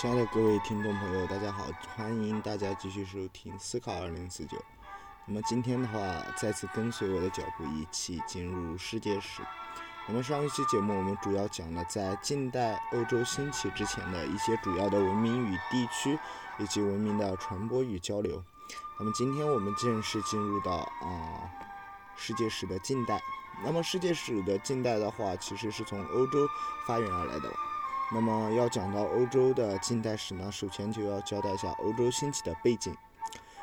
亲爱的各位听众朋友，大家好，欢迎大家继续收听《思考二零四九》。那么今天的话，再次跟随我的脚步，一起进入世界史。那么上一期节目，我们主要讲了在近代欧洲兴起之前的一些主要的文明与地区，以及文明的传播与交流。那么今天我们正式进入到啊世界史的近代。那么世界史的近代的话，其实是从欧洲发源而来的。那么要讲到欧洲的近代史呢，首先就要交代一下欧洲兴起的背景。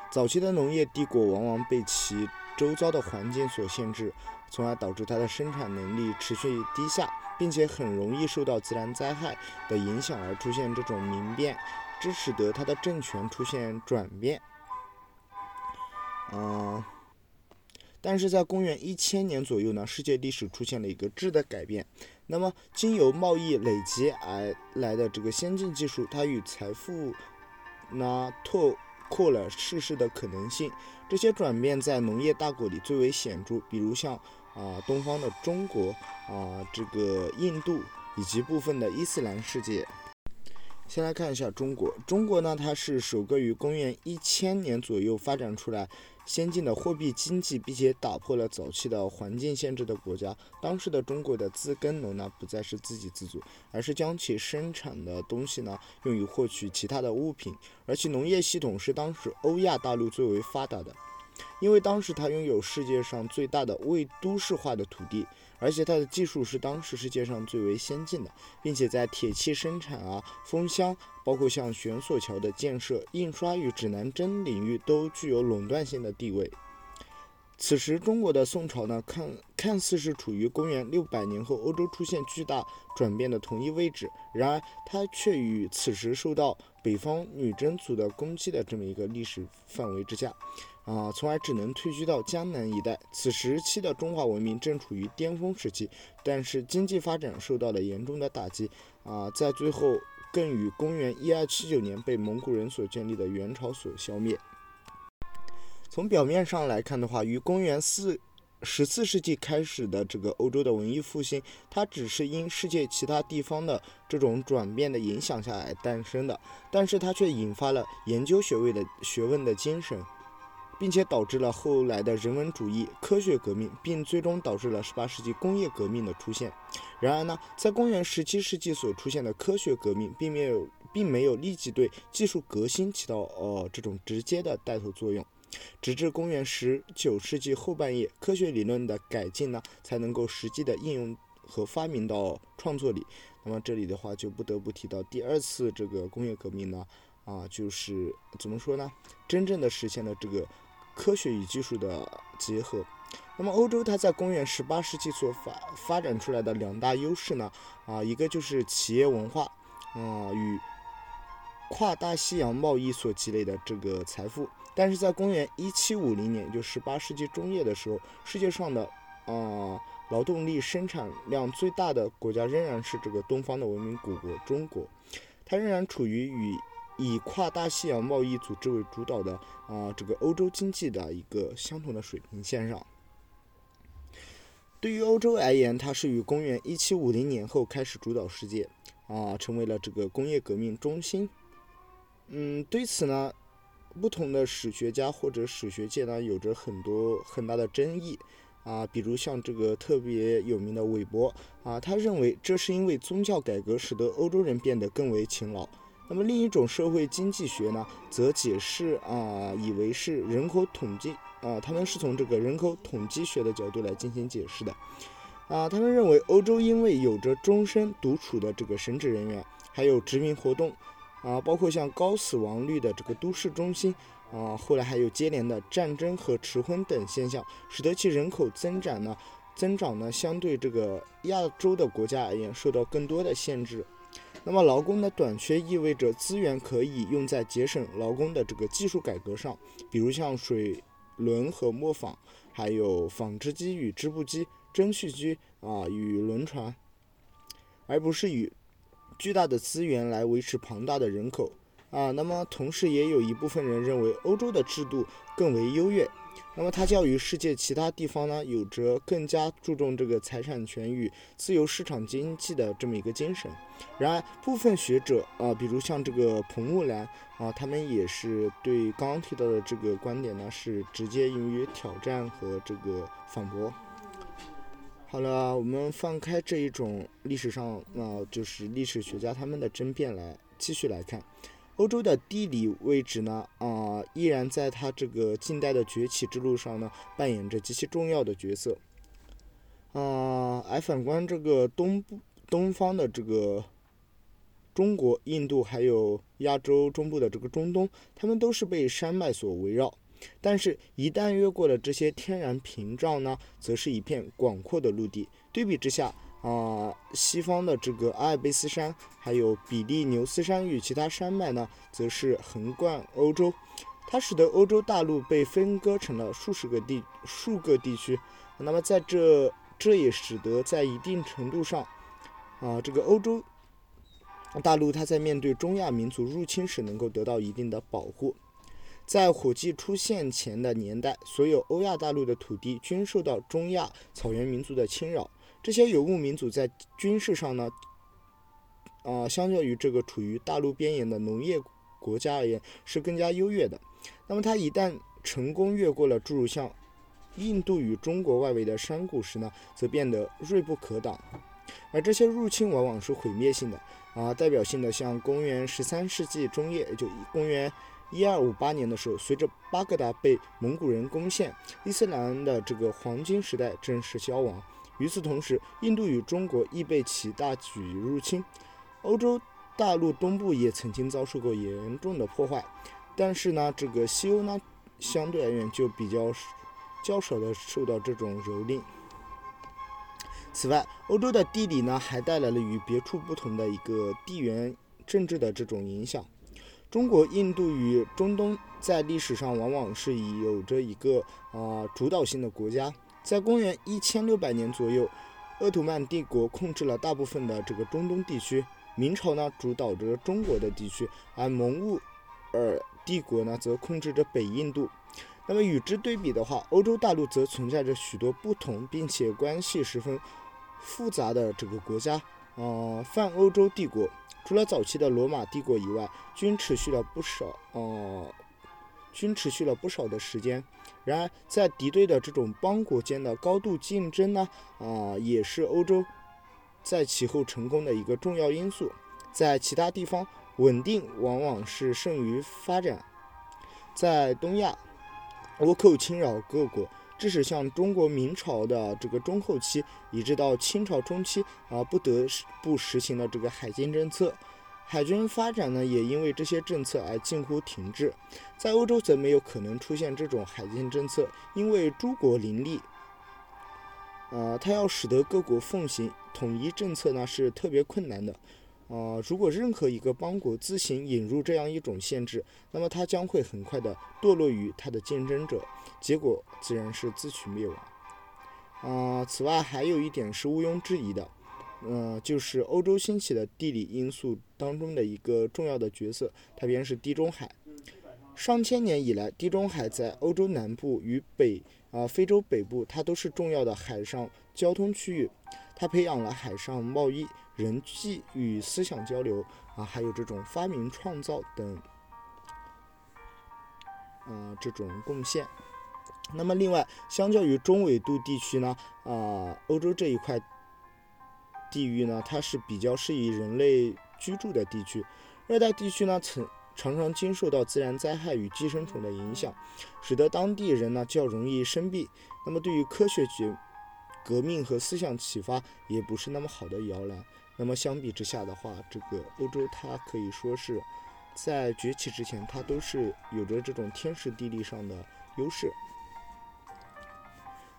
早期的农业帝国往往被其周遭的环境所限制，从而导致它的生产能力持续低下，并且很容易受到自然灾害的影响而出现这种民变，这使得它的政权出现转变。嗯，但是在公元一千年左右呢，世界历史出现了一个质的改变。那么，经由贸易累积而来的这个先进技术，它与财富呢拓扩了世事的可能性。这些转变在农业大国里最为显著，比如像啊东方的中国啊这个印度以及部分的伊斯兰世界。先来看一下中国，中国呢，它是首个于公元一千年左右发展出来。先进的货币经济，并且打破了早期的环境限制的国家。当时的中国的自耕农呢，不再是自给自足，而是将其生产的东西呢，用于获取其他的物品。而其农业系统是当时欧亚大陆最为发达的，因为当时它拥有世界上最大的未都市化的土地。而且它的技术是当时世界上最为先进的，并且在铁器生产啊、封箱，包括像悬索桥的建设、印刷与指南针领域都具有垄断性的地位。此时，中国的宋朝呢，看看似是处于公元六百年后欧洲出现巨大转变的同一位置，然而它却与此时受到北方女真族的攻击的这么一个历史范围之下。啊，从而只能退居到江南一带。此时期的中华文明正处于巅峰时期，但是经济发展受到了严重的打击。啊，在最后更与公元一二七九年被蒙古人所建立的元朝所消灭。从表面上来看的话，于公元四十四世纪开始的这个欧洲的文艺复兴，它只是因世界其他地方的这种转变的影响下来诞生的，但是它却引发了研究学位的学问的精神。并且导致了后来的人文主义、科学革命，并最终导致了十八世纪工业革命的出现。然而呢，在公元十七世纪所出现的科学革命，并没有并没有立即对技术革新起到呃这种直接的带头作用。直至公元十九世纪后半叶，科学理论的改进呢，才能够实际的应用和发明到创作里。那么这里的话，就不得不提到第二次这个工业革命呢，啊，就是怎么说呢？真正的实现了这个。科学与技术的结合，那么欧洲它在公元十八世纪所发发展出来的两大优势呢，啊，一个就是企业文化，啊，与跨大西洋贸易所积累的这个财富。但是在公元一七五零年，就十八世纪中叶的时候，世界上的啊劳动力生产量最大的国家仍然是这个东方的文明古国中国，它仍然处于与以跨大西洋贸易组织为主导的啊，这个欧洲经济的一个相同的水平线上。对于欧洲而言，它是于公元一七五零年后开始主导世界，啊，成为了这个工业革命中心。嗯，对此呢，不同的史学家或者史学界呢，有着很多很大的争议。啊，比如像这个特别有名的韦伯啊，他认为这是因为宗教改革使得欧洲人变得更为勤劳。那么另一种社会经济学呢，则解释啊，以为是人口统计啊，他们是从这个人口统计学的角度来进行解释的啊。他们认为欧洲因为有着终身独处的这个神职人员，还有殖民活动啊，包括像高死亡率的这个都市中心啊，后来还有接连的战争和迟婚等现象，使得其人口增长呢，增长呢，相对这个亚洲的国家而言，受到更多的限制。那么劳工的短缺意味着资源可以用在节省劳工的这个技术改革上，比如像水轮和磨坊，还有纺织机与织布机、蒸汽机啊与轮船，而不是与巨大的资源来维持庞大的人口啊。那么同时也有一部分人认为欧洲的制度更为优越那么它较于世界其他地方呢，有着更加注重这个财产权与自由市场经济的这么一个精神。然而，部分学者啊，比如像这个彭木兰啊，他们也是对刚刚提到的这个观点呢，是直接用于挑战和这个反驳。好了，我们放开这一种历史上啊，就是历史学家他们的争辩来继续来看。欧洲的地理位置呢，啊，依然在它这个近代的崛起之路上呢，扮演着极其重要的角色。啊，而反观这个东部、东方的这个中国、印度，还有亚洲中部的这个中东，他们都是被山脉所围绕。但是，一旦越过了这些天然屏障呢，则是一片广阔的陆地。对比之下，啊，西方的这个阿尔卑斯山，还有比利牛斯山与其他山脉呢，则是横贯欧洲，它使得欧洲大陆被分割成了数十个地数个地区。那么在这，这也使得在一定程度上，啊，这个欧洲大陆它在面对中亚民族入侵时能够得到一定的保护。在火计出现前的年代，所有欧亚大陆的土地均受到中亚草原民族的侵扰。这些游牧民族在军事上呢，啊，相较于这个处于大陆边沿的农业国家而言，是更加优越的。那么，他一旦成功越过了诸如像印度与中国外围的山谷时呢，则变得锐不可挡。而这些入侵往往是毁灭性的。啊，代表性的像公元十三世纪中叶，就公元一二五八年的时候，随着巴格达被蒙古人攻陷，伊斯兰的这个黄金时代正式消亡。与此同时，印度与中国亦被其大举入侵，欧洲大陆东部也曾经遭受过严重的破坏，但是呢，这个西欧呢，相对而言就比较较少的受到这种蹂躏。此外，欧洲的地理呢，还带来了与别处不同的一个地缘政治的这种影响。中国、印度与中东在历史上往往是以有着一个啊主导性的国家。在公元一千六百年左右，鄂图曼帝国控制了大部分的这个中东地区，明朝呢主导着中国的地区，而蒙兀尔帝国呢则控制着北印度。那么与之对比的话，欧洲大陆则存在着许多不同并且关系十分复杂的这个国家。呃，泛欧洲帝国除了早期的罗马帝国以外，均持续了不少呃。均持续了不少的时间。然而，在敌对的这种邦国间的高度竞争呢，啊，也是欧洲在其后成功的一个重要因素。在其他地方，稳定往往是胜于发展。在东亚，倭寇侵扰各国，致使像中国明朝的这个中后期，一直到清朝中期啊，不得不实行了这个海禁政策。海军发展呢，也因为这些政策而近乎停滞。在欧洲则没有可能出现这种海禁政策，因为诸国林立，呃，它要使得各国奉行统一政策呢，是特别困难的。呃，如果任何一个邦国自行引入这样一种限制，那么它将会很快的堕落于它的竞争者，结果自然是自取灭亡。啊，此外还有一点是毋庸置疑的。呃，就是欧洲兴起的地理因素当中的一个重要的角色，它便是地中海。上千年以来，地中海在欧洲南部与北啊非洲北部，它都是重要的海上交通区域。它培养了海上贸易、人际与思想交流啊，还有这种发明创造等，啊这种贡献。那么，另外，相较于中纬度地区呢，啊，欧洲这一块。地域呢，它是比较适宜人类居住的地区。热带地区呢，曾常常经受到自然灾害与寄生虫的影响，使得当地人呢较容易生病。那么，对于科学革革命和思想启发也不是那么好的摇篮。那么，相比之下的话，这个欧洲它可以说是在崛起之前，它都是有着这种天时地利上的优势。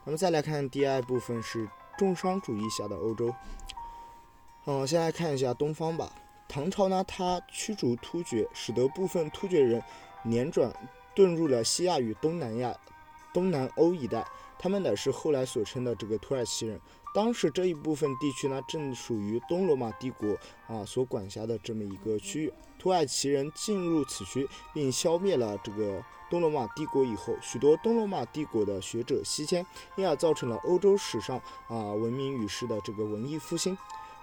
那么，再来看第二部分是重商主义下的欧洲。嗯，先来看一下东方吧。唐朝呢，它驱逐突厥，使得部分突厥人辗转遁入了西亚与东南亚、东南欧一带。他们乃是后来所称的这个土耳其人。当时这一部分地区呢，正属于东罗马帝国啊所管辖的这么一个区域。土耳其人进入此区并消灭了这个东罗马帝国以后，许多东罗马帝国的学者西迁，因而造成了欧洲史上啊闻名于世的这个文艺复兴。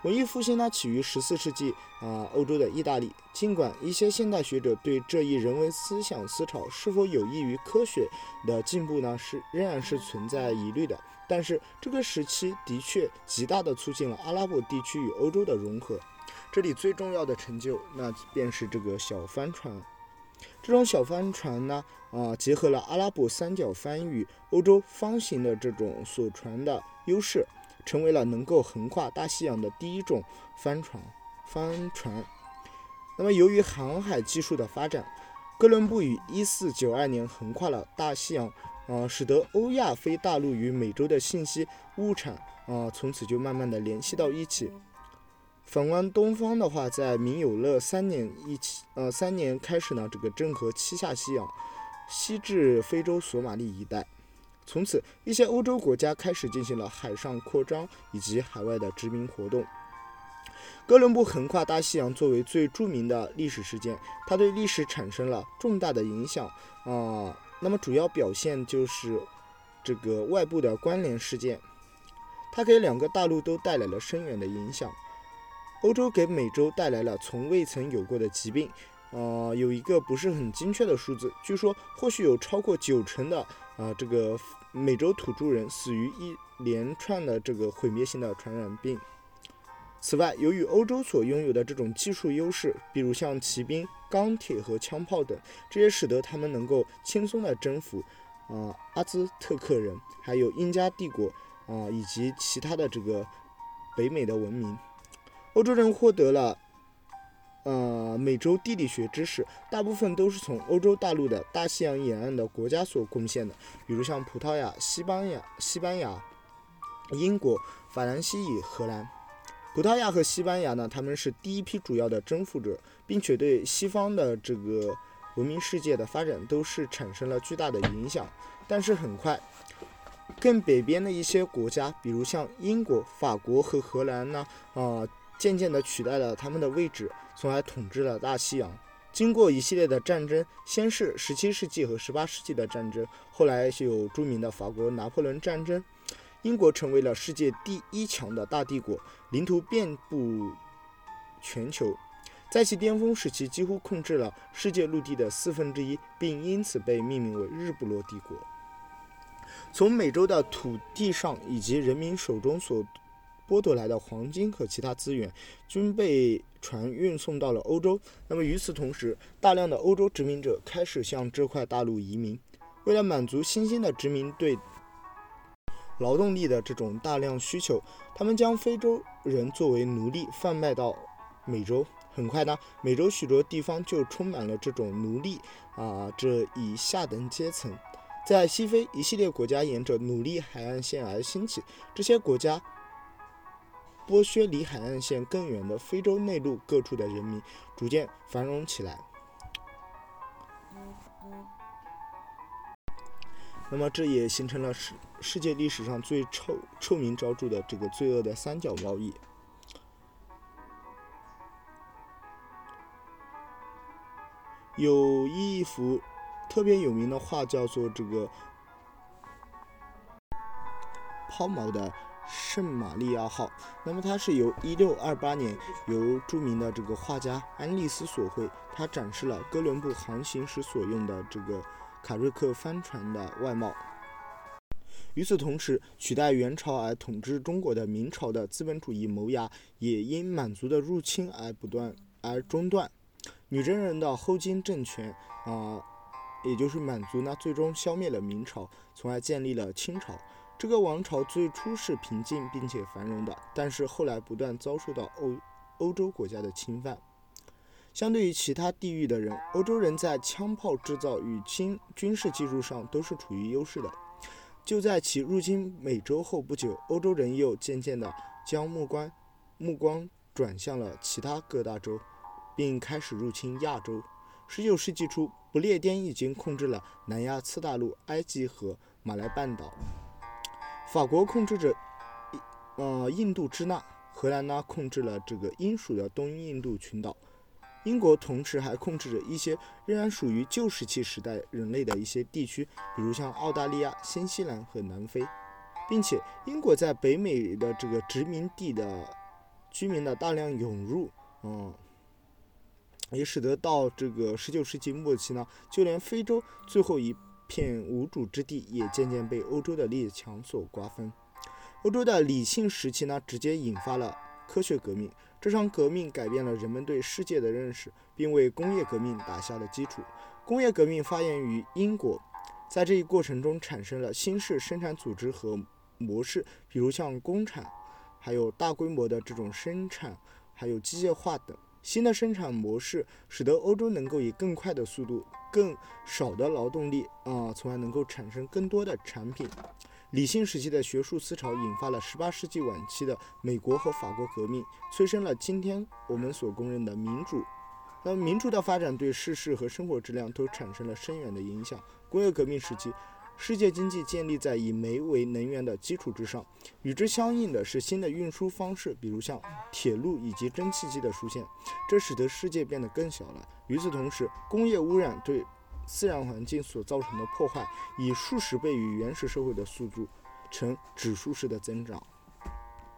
文艺复兴呢，起于十四世纪啊，欧洲的意大利。尽管一些现代学者对这一人文思想思潮是否有益于科学的进步呢，是仍然是存在疑虑的。但是这个时期的确极大的促进了阿拉伯地区与欧洲的融合。这里最重要的成就，那便是这个小帆船。这种小帆船呢，啊，结合了阿拉伯三角帆与欧洲方形的这种所传的优势。成为了能够横跨大西洋的第一种帆船。帆船。那么，由于航海技术的发展，哥伦布于1492年横跨了大西洋，啊，使得欧亚非大陆与美洲的信息物产，啊，从此就慢慢的联系到一起。反观东方的话，在明永乐三年一起，呃，三年开始呢，这个郑和七下西洋，西至非洲索马里一带。从此，一些欧洲国家开始进行了海上扩张以及海外的殖民活动。哥伦布横跨大西洋作为最著名的历史事件，它对历史产生了重大的影响啊。那么主要表现就是这个外部的关联事件，它给两个大陆都带来了深远的影响。欧洲给美洲带来了从未曾有过的疾病，呃，有一个不是很精确的数字，据说或许有超过九成的。啊，这个美洲土著人死于一连串的这个毁灭性的传染病。此外，由于欧洲所拥有的这种技术优势，比如像骑兵、钢铁和枪炮等，这也使得他们能够轻松地征服啊阿兹特克人，还有印加帝国啊以及其他的这个北美的文明。欧洲人获得了。呃，美洲地理学知识大部分都是从欧洲大陆的大西洋沿岸的国家所贡献的，比如像葡萄牙、西班牙、西班牙、英国、法兰西与荷兰。葡萄牙和西班牙呢，他们是第一批主要的征服者，并且对西方的这个文明世界的发展都是产生了巨大的影响。但是很快，更北边的一些国家，比如像英国、法国和荷兰呢，啊，渐渐地取代了他们的位置。从而统治了大西洋。经过一系列的战争，先是17世纪和18世纪的战争，后来就有著名的法国拿破仑战争。英国成为了世界第一强的大帝国，领土遍布全球，在其巅峰时期几乎控制了世界陆地的四分之一，并因此被命名为日不落帝国。从美洲的土地上以及人民手中所剥夺来的黄金和其他资源，均被船运送到了欧洲。那么与此同时，大量的欧洲殖民者开始向这块大陆移民。为了满足新兴的殖民对劳动力的这种大量需求，他们将非洲人作为奴隶贩卖到美洲。很快呢，美洲许多地方就充满了这种奴隶啊这一下等阶层。在西非，一系列国家沿着奴隶海岸线而兴起。这些国家。剥削离海岸线更远的非洲内陆各处的人民，逐渐繁荣起来。那么，这也形成了世世界历史上最臭臭名昭著的这个罪恶的三角贸易。有一幅特别有名的画，叫做这个抛锚的。圣玛利亚号，那么它是由1628年由著名的这个画家安利斯所绘，它展示了哥伦布航行时所用的这个卡瑞克帆船的外貌。与此同时，取代元朝而统治中国的明朝的资本主义萌芽也因满族的入侵而不断而中断。女真人的后金政权啊，也就是满族呢，最终消灭了明朝，从而建立了清朝。这个王朝最初是平静并且繁荣的，但是后来不断遭受到欧欧洲国家的侵犯。相对于其他地域的人，欧洲人在枪炮制造与军军事技术上都是处于优势的。就在其入侵美洲后不久，欧洲人又渐渐地将目光目光转向了其他各大洲，并开始入侵亚洲。十九世纪初，不列颠已经控制了南亚次大陆、埃及和马来半岛。法国控制着呃印度支那，荷兰呢控制了这个英属的东印度群岛。英国同时还控制着一些仍然属于旧石器时代人类的一些地区，比如像澳大利亚、新西兰和南非，并且英国在北美的这个殖民地的居民的大量涌入，嗯，也使得到这个十九世纪末期呢，就连非洲最后一片无主之地也渐渐被欧洲的列强所瓜分。欧洲的理性时期呢，直接引发了科学革命。这场革命改变了人们对世界的认识，并为工业革命打下了基础。工业革命发源于英国，在这一过程中产生了新式生产组织和模式，比如像工厂，还有大规模的这种生产，还有机械化等新的生产模式，使得欧洲能够以更快的速度、更少的劳动力啊，从而能够产生更多的产品。理性时期的学术思潮引发了18世纪晚期的美国和法国革命，催生了今天我们所公认的民主。那么，民主的发展对世事和生活质量都产生了深远的影响。工业革命时期，世界经济建立在以煤为能源的基础之上，与之相应的是新的运输方式，比如像铁路以及蒸汽机的出现，这使得世界变得更小了。与此同时，工业污染对自然环境所造成的破坏以数十倍于原始社会的速度呈指数式的增长。